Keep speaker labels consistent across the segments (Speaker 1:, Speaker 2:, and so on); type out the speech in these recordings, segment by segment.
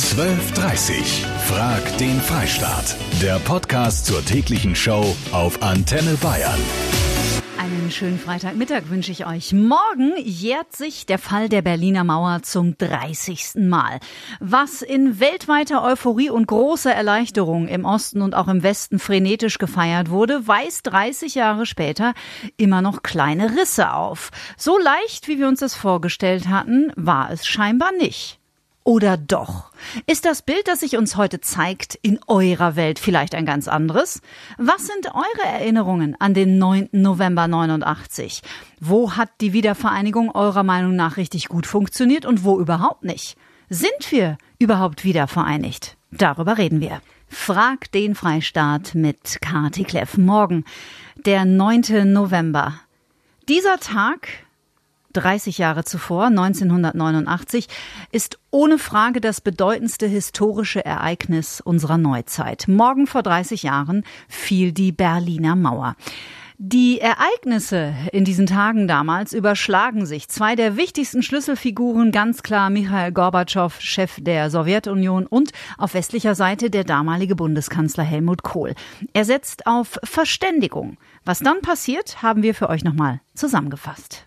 Speaker 1: 12.30 Frag den Freistaat. Der Podcast zur täglichen Show auf Antenne Bayern.
Speaker 2: Einen schönen Freitagmittag wünsche ich euch. Morgen jährt sich der Fall der Berliner Mauer zum 30. Mal. Was in weltweiter Euphorie und großer Erleichterung im Osten und auch im Westen frenetisch gefeiert wurde, weist 30 Jahre später immer noch kleine Risse auf. So leicht, wie wir uns das vorgestellt hatten, war es scheinbar nicht. Oder doch? Ist das Bild, das sich uns heute zeigt, in eurer Welt vielleicht ein ganz anderes? Was sind eure Erinnerungen an den 9. November 89? Wo hat die Wiedervereinigung eurer Meinung nach richtig gut funktioniert und wo überhaupt nicht? Sind wir überhaupt wieder vereinigt? Darüber reden wir. Frag den Freistaat mit Kati Kleff. Morgen, der 9. November. Dieser Tag 30 Jahre zuvor, 1989, ist ohne Frage das bedeutendste historische Ereignis unserer Neuzeit. Morgen vor 30 Jahren fiel die Berliner Mauer. Die Ereignisse in diesen Tagen damals überschlagen sich. Zwei der wichtigsten Schlüsselfiguren, ganz klar Michael Gorbatschow, Chef der Sowjetunion und auf westlicher Seite der damalige Bundeskanzler Helmut Kohl. Er setzt auf Verständigung. Was dann passiert, haben wir für euch nochmal zusammengefasst.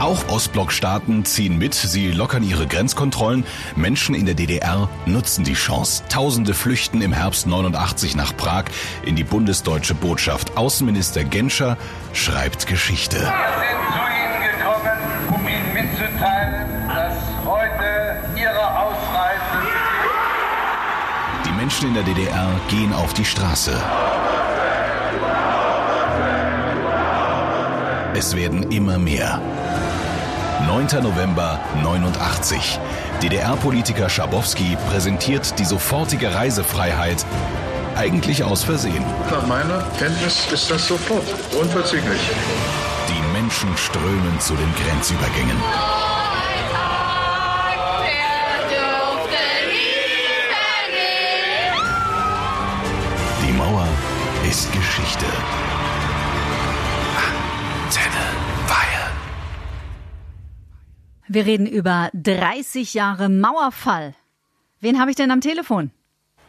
Speaker 1: Auch Ostblockstaaten ziehen mit, sie lockern ihre Grenzkontrollen. Menschen in der DDR nutzen die Chance. Tausende flüchten im Herbst 89 nach Prag in die bundesdeutsche Botschaft. Außenminister Genscher schreibt Geschichte.
Speaker 3: Wir sind zu Ihnen gekommen, um Ihnen mitzuteilen, dass heute Ihre Ausreise.
Speaker 1: Die Menschen in der DDR gehen auf die Straße. Es werden immer mehr. 9. November 89. DDR-Politiker Schabowski präsentiert die sofortige Reisefreiheit eigentlich aus Versehen.
Speaker 4: Nach meiner Kenntnis ist das sofort, unverzüglich.
Speaker 1: Die Menschen strömen zu den Grenzübergängen. Die Mauer ist Geschichte.
Speaker 2: Wir reden über 30 Jahre Mauerfall. Wen habe ich denn am Telefon?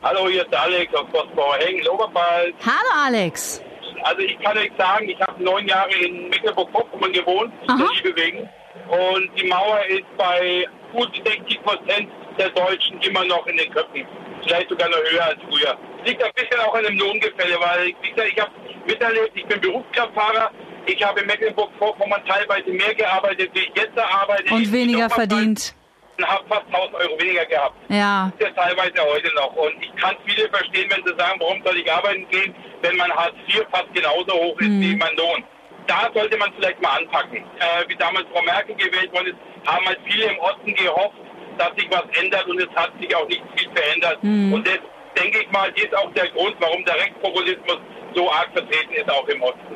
Speaker 5: Hallo, hier ist Alex aus Postbauer Hengen, Oberpfalz.
Speaker 2: Hallo Alex.
Speaker 5: Also ich kann euch sagen, ich habe neun Jahre in Mecklenburg-Vorpommern gewohnt, der Liebe wegen. Und die Mauer ist bei gut 60 Prozent der Deutschen immer noch in den Köpfen. Vielleicht sogar noch höher als früher. Liegt ein bisschen auch an dem Lohngefälle, weil gesagt, ich habe miterlebt, ich bin Berufskraftfahrer. Ich habe in Mecklenburg-Vorpommern teilweise mehr gearbeitet, wie ich jetzt arbeite.
Speaker 2: Und weniger verdient.
Speaker 5: Und habe fast 1000 Euro weniger gehabt.
Speaker 2: Ja.
Speaker 5: Das ist ja teilweise heute noch. Und ich kann viele verstehen, wenn sie sagen, warum soll ich arbeiten gehen, wenn mein Hartz IV fast genauso hoch ist wie mein Lohn. Da sollte man vielleicht mal anpacken. Äh, wie damals Frau Merkel gewählt worden ist, haben halt viele im Osten gehofft, dass sich was ändert und es hat sich auch nicht viel verändert. Und das, denke ich mal, ist auch der Grund, warum der Rechtspopulismus so arg vertreten ist, auch im Osten.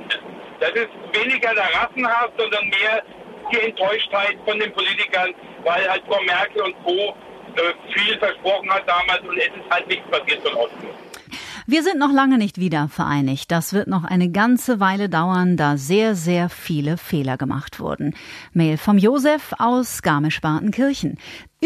Speaker 5: Das ist weniger der Rassenhass, sondern mehr die Enttäuschtheit von den Politikern, weil halt Frau Merkel und Co. Äh, viel versprochen hat damals und es ist halt nichts passiert von Osten.
Speaker 2: Wir sind noch lange nicht wieder vereinigt. Das wird noch eine ganze Weile dauern, da sehr, sehr viele Fehler gemacht wurden. Mail vom Josef aus Garmisch-Partenkirchen.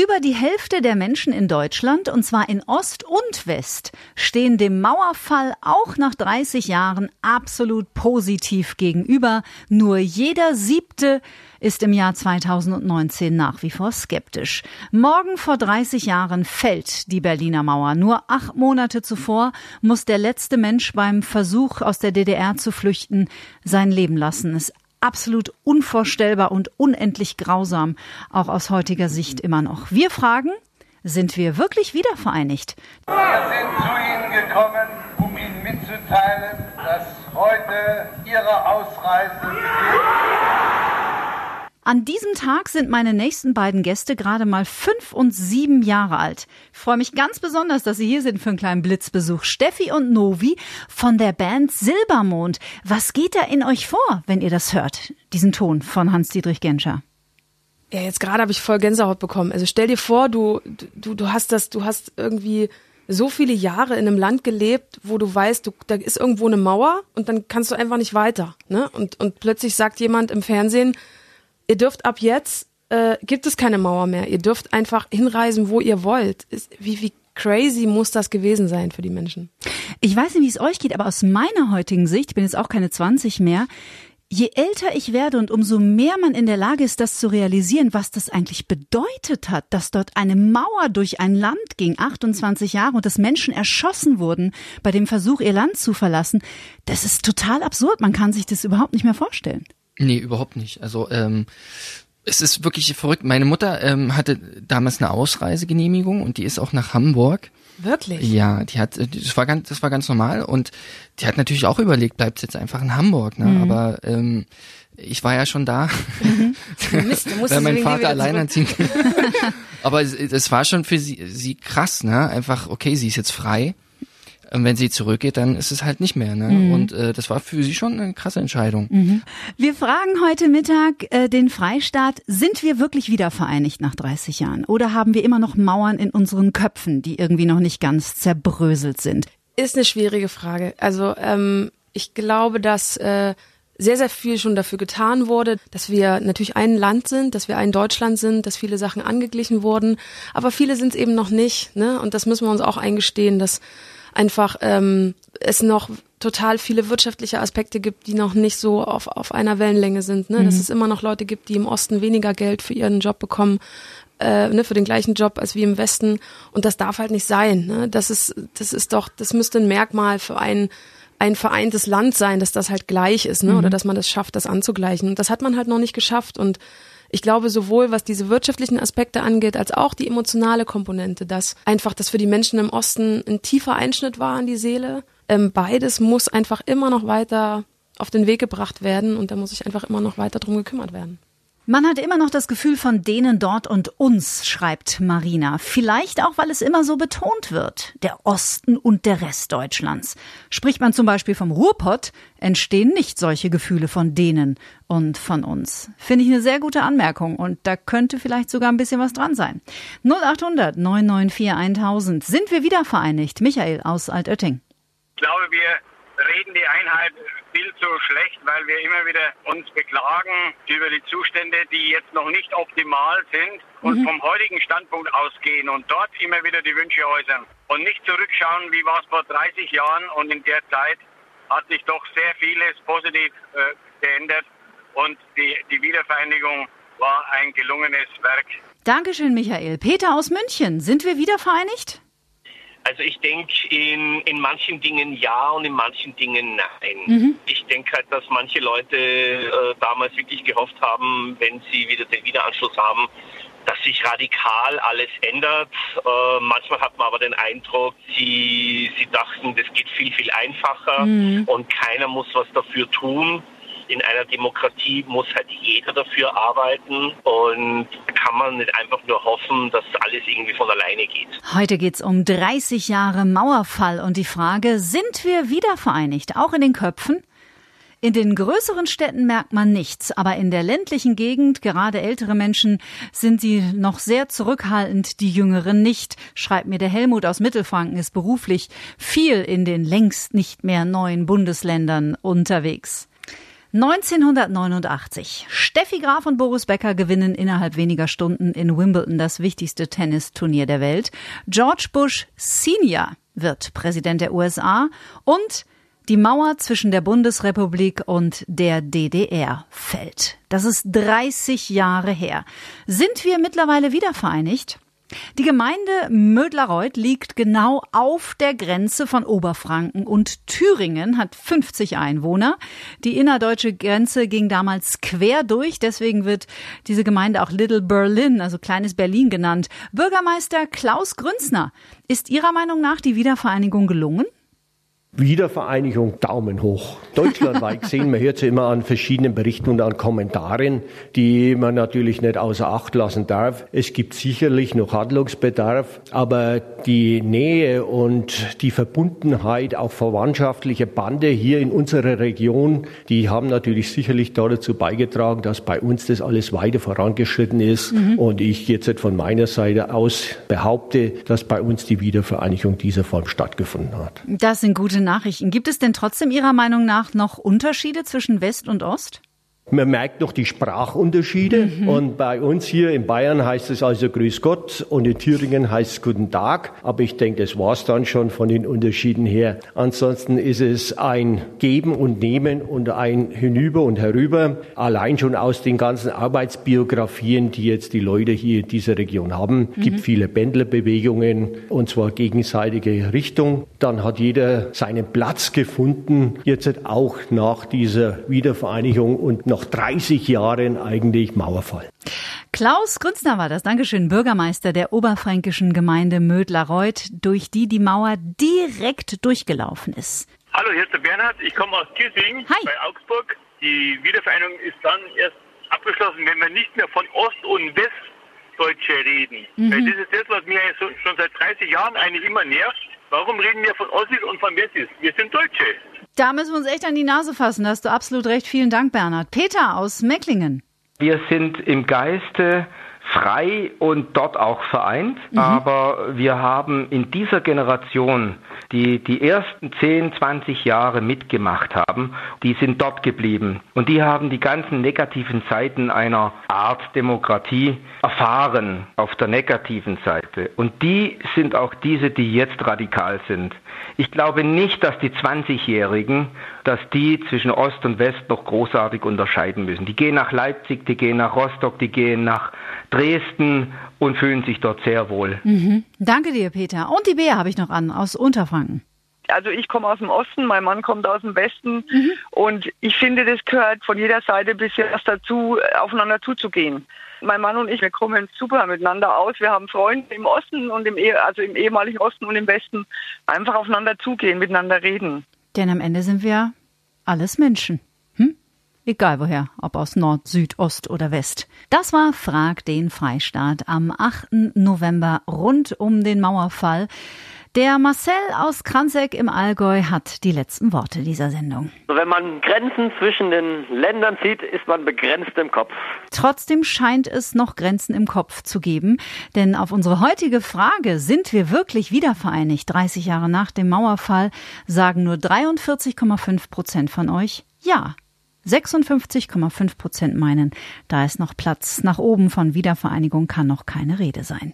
Speaker 2: Über die Hälfte der Menschen in Deutschland, und zwar in Ost und West, stehen dem Mauerfall auch nach 30 Jahren absolut positiv gegenüber. Nur jeder siebte ist im Jahr 2019 nach wie vor skeptisch. Morgen vor 30 Jahren fällt die Berliner Mauer. Nur acht Monate zuvor muss der letzte Mensch beim Versuch aus der DDR zu flüchten sein Leben lassen. Es absolut unvorstellbar und unendlich grausam, auch aus heutiger Sicht immer noch. Wir fragen, sind wir wirklich wieder vereinigt?
Speaker 3: Wir sind zu Ihnen gekommen, um Ihnen mitzuteilen, dass heute Ihre Ausreise
Speaker 2: An diesem Tag sind meine nächsten beiden Gäste gerade mal fünf und sieben Jahre alt. Ich freue mich ganz besonders, dass Sie hier sind für einen kleinen Blitzbesuch. Steffi und Novi von der Band Silbermond. Was geht da in euch vor, wenn ihr das hört? Diesen Ton von Hans-Dietrich Genscher.
Speaker 6: Ja, jetzt gerade habe ich voll Gänsehaut bekommen. Also stell dir vor, du, du, du hast das, du hast irgendwie so viele Jahre in einem Land gelebt, wo du weißt, du, da ist irgendwo eine Mauer und dann kannst du einfach nicht weiter. Ne? Und, und plötzlich sagt jemand im Fernsehen, ihr dürft ab jetzt äh, gibt es keine Mauer mehr. Ihr dürft einfach hinreisen, wo ihr wollt. Ist, wie, wie crazy muss das gewesen sein für die Menschen?
Speaker 2: Ich weiß nicht, wie es euch geht, aber aus meiner heutigen Sicht, ich bin jetzt auch keine 20 mehr, Je älter ich werde und umso mehr man in der Lage ist, das zu realisieren, was das eigentlich bedeutet hat, dass dort eine Mauer durch ein Land ging, 28 Jahre, und dass Menschen erschossen wurden bei dem Versuch, ihr Land zu verlassen, das ist total absurd. Man kann sich das überhaupt nicht mehr vorstellen.
Speaker 7: Nee, überhaupt nicht. Also ähm, es ist wirklich verrückt. Meine Mutter ähm, hatte damals eine Ausreisegenehmigung und die ist auch nach Hamburg.
Speaker 6: Wirklich?
Speaker 7: Ja, die hat, das war ganz, das war ganz normal und die hat natürlich auch überlegt, bleibt jetzt einfach in Hamburg, ne? Mhm. Aber ähm, ich war ja schon da, mhm. Mist, weil mein Vater alleinerziehend. Aber es, es war schon für sie, sie krass, ne? Einfach, okay, sie ist jetzt frei und wenn sie zurückgeht, dann ist es halt nicht mehr. Ne? Mhm. Und äh, das war für sie schon eine krasse Entscheidung.
Speaker 2: Mhm. Wir fragen heute Mittag äh, den Freistaat, sind wir wirklich wieder vereinigt nach 30 Jahren? Oder haben wir immer noch Mauern in unseren Köpfen, die irgendwie noch nicht ganz zerbröselt sind?
Speaker 6: Ist eine schwierige Frage. Also ähm, ich glaube, dass äh, sehr, sehr viel schon dafür getan wurde, dass wir natürlich ein Land sind, dass wir ein Deutschland sind, dass viele Sachen angeglichen wurden, aber viele sind es eben noch nicht. Ne? Und das müssen wir uns auch eingestehen, dass einfach ähm, es noch total viele wirtschaftliche Aspekte gibt, die noch nicht so auf, auf einer Wellenlänge sind. Ne? Mhm. Dass es immer noch Leute gibt, die im Osten weniger Geld für ihren Job bekommen, äh, ne, für den gleichen Job als wie im Westen. Und das darf halt nicht sein. Ne? Das ist, das ist doch, das müsste ein Merkmal für ein ein vereintes Land sein, dass das halt gleich ist, ne? Mhm. Oder dass man das schafft, das anzugleichen. Und das hat man halt noch nicht geschafft. Und ich glaube sowohl, was diese wirtschaftlichen Aspekte angeht, als auch die emotionale Komponente, dass einfach das für die Menschen im Osten ein tiefer Einschnitt war in die Seele. Ähm, beides muss einfach immer noch weiter auf den Weg gebracht werden und da muss sich einfach immer noch weiter drum gekümmert werden.
Speaker 2: Man hat immer noch das Gefühl von denen dort und uns, schreibt Marina. Vielleicht auch, weil es immer so betont wird. Der Osten und der Rest Deutschlands. Spricht man zum Beispiel vom Ruhrpott, entstehen nicht solche Gefühle von denen und von uns. Finde ich eine sehr gute Anmerkung und da könnte vielleicht sogar ein bisschen was dran sein. 0800 994 1000. Sind wir wieder vereinigt? Michael aus Altötting.
Speaker 5: Ich glaube, wir reden die Einheit viel zu schlecht, weil wir immer wieder uns beklagen über die Zustände, die jetzt noch nicht optimal sind und mhm. vom heutigen Standpunkt ausgehen und dort immer wieder die Wünsche äußern und nicht zurückschauen, wie war es vor 30 Jahren und in der Zeit hat sich doch sehr vieles positiv äh, geändert und die, die Wiedervereinigung war ein gelungenes Werk.
Speaker 2: Dankeschön, Michael. Peter aus München, sind wir wieder vereinigt?
Speaker 8: Also ich denke in, in manchen Dingen ja und in manchen Dingen nein. Mhm. Ich denke halt, dass manche Leute äh, damals wirklich gehofft haben, wenn sie wieder den Wiederanschluss haben, dass sich radikal alles ändert. Äh, manchmal hat man aber den Eindruck, sie, sie dachten, das geht viel, viel einfacher mhm. und keiner muss was dafür tun in einer Demokratie muss halt jeder dafür arbeiten und kann man nicht einfach nur hoffen, dass alles irgendwie von alleine geht.
Speaker 2: Heute geht es um 30 Jahre Mauerfall und die Frage, sind wir wieder vereinigt, auch in den Köpfen? In den größeren Städten merkt man nichts, aber in der ländlichen Gegend, gerade ältere Menschen, sind sie noch sehr zurückhaltend, die Jüngeren nicht, schreibt mir der Helmut aus Mittelfranken, ist beruflich viel in den längst nicht mehr neuen Bundesländern unterwegs. 1989. Steffi Graf und Boris Becker gewinnen innerhalb weniger Stunden in Wimbledon das wichtigste Tennisturnier der Welt. George Bush Senior wird Präsident der USA und die Mauer zwischen der Bundesrepublik und der DDR fällt. Das ist 30 Jahre her. Sind wir mittlerweile wieder vereinigt? Die Gemeinde Mödlareuth liegt genau auf der Grenze von Oberfranken und Thüringen hat 50 Einwohner. Die innerdeutsche Grenze ging damals quer durch, deswegen wird diese Gemeinde auch Little Berlin, also kleines Berlin genannt. Bürgermeister Klaus Grünzner, ist Ihrer Meinung nach die Wiedervereinigung gelungen?
Speaker 9: Wiedervereinigung Daumen hoch. Deutschlandweit gesehen, man hört sie immer an verschiedenen Berichten und an Kommentaren, die man natürlich nicht außer Acht lassen darf. Es gibt sicherlich noch Handlungsbedarf, aber die Nähe und die Verbundenheit, auch verwandtschaftliche Bande hier in unserer Region, die haben natürlich sicherlich dazu beigetragen, dass bei uns das alles weiter vorangeschritten ist. Mhm. Und ich jetzt von meiner Seite aus behaupte, dass bei uns die Wiedervereinigung dieser Form stattgefunden hat.
Speaker 2: Das sind gute Nachrichten. Gibt es denn trotzdem Ihrer Meinung nach noch Unterschiede zwischen West und Ost?
Speaker 9: Man merkt noch die Sprachunterschiede. Mhm. Und bei uns hier in Bayern heißt es also Grüß Gott und in Thüringen heißt es Guten Tag. Aber ich denke, das war's dann schon von den Unterschieden her. Ansonsten ist es ein Geben und Nehmen und ein Hinüber und Herüber. Allein schon aus den ganzen Arbeitsbiografien, die jetzt die Leute hier in dieser Region haben, mhm. gibt viele Pendlerbewegungen und zwar gegenseitige Richtung. Dann hat jeder seinen Platz gefunden. Jetzt auch nach dieser Wiedervereinigung und nach 30 Jahren eigentlich Mauerfall.
Speaker 2: Klaus Grünzner war das, Dankeschön, Bürgermeister der oberfränkischen Gemeinde Mödlareuth, durch die die Mauer direkt durchgelaufen ist.
Speaker 5: Hallo, hier ist der Bernhard. Ich komme aus Kissing bei Augsburg. Die Wiedervereinigung ist dann erst abgeschlossen, wenn wir nicht mehr von Ost- und Westdeutsche reden. Mhm. Weil das ist das, was mir schon seit 30 Jahren eigentlich immer nervt. Warum reden wir von Ossis und von Wessis? Wir sind Deutsche.
Speaker 2: Da müssen wir uns echt an die Nase fassen. Da hast du absolut recht. Vielen Dank, Bernhard. Peter aus Mecklingen.
Speaker 10: Wir sind im Geiste frei und dort auch vereint, mhm. aber wir haben in dieser Generation die die ersten 10, 20 Jahre mitgemacht haben, die sind dort geblieben. Und die haben die ganzen negativen Seiten einer Art Demokratie erfahren auf der negativen Seite. Und die sind auch diese, die jetzt radikal sind. Ich glaube nicht, dass die 20-Jährigen, dass die zwischen Ost und West noch großartig unterscheiden müssen. Die gehen nach Leipzig, die gehen nach Rostock, die gehen nach Dresden und fühlen sich dort sehr wohl.
Speaker 2: Mhm. Danke dir, Peter. Und die Bea habe ich noch an aus Unterfranken.
Speaker 11: Also ich komme aus dem Osten, mein Mann kommt aus dem Westen mhm. und ich finde, das gehört von jeder Seite bisher dazu, aufeinander zuzugehen. Mein Mann und ich, wir kommen super miteinander aus. Wir haben Freunde im Osten und im, also im ehemaligen Osten und im Westen. Einfach aufeinander zugehen, miteinander reden.
Speaker 2: Denn am Ende sind wir alles Menschen. Egal woher, ob aus Nord, Süd, Ost oder West. Das war Frag den Freistaat am 8. November rund um den Mauerfall. Der Marcel aus Kranzek im Allgäu hat die letzten Worte dieser Sendung.
Speaker 12: Wenn man Grenzen zwischen den Ländern zieht, ist man begrenzt im Kopf.
Speaker 2: Trotzdem scheint es noch Grenzen im Kopf zu geben. Denn auf unsere heutige Frage, sind wir wirklich wiedervereinigt 30 Jahre nach dem Mauerfall, sagen nur 43,5 Prozent von euch ja. 56,5 Prozent meinen, da ist noch Platz nach oben von Wiedervereinigung kann noch keine Rede sein.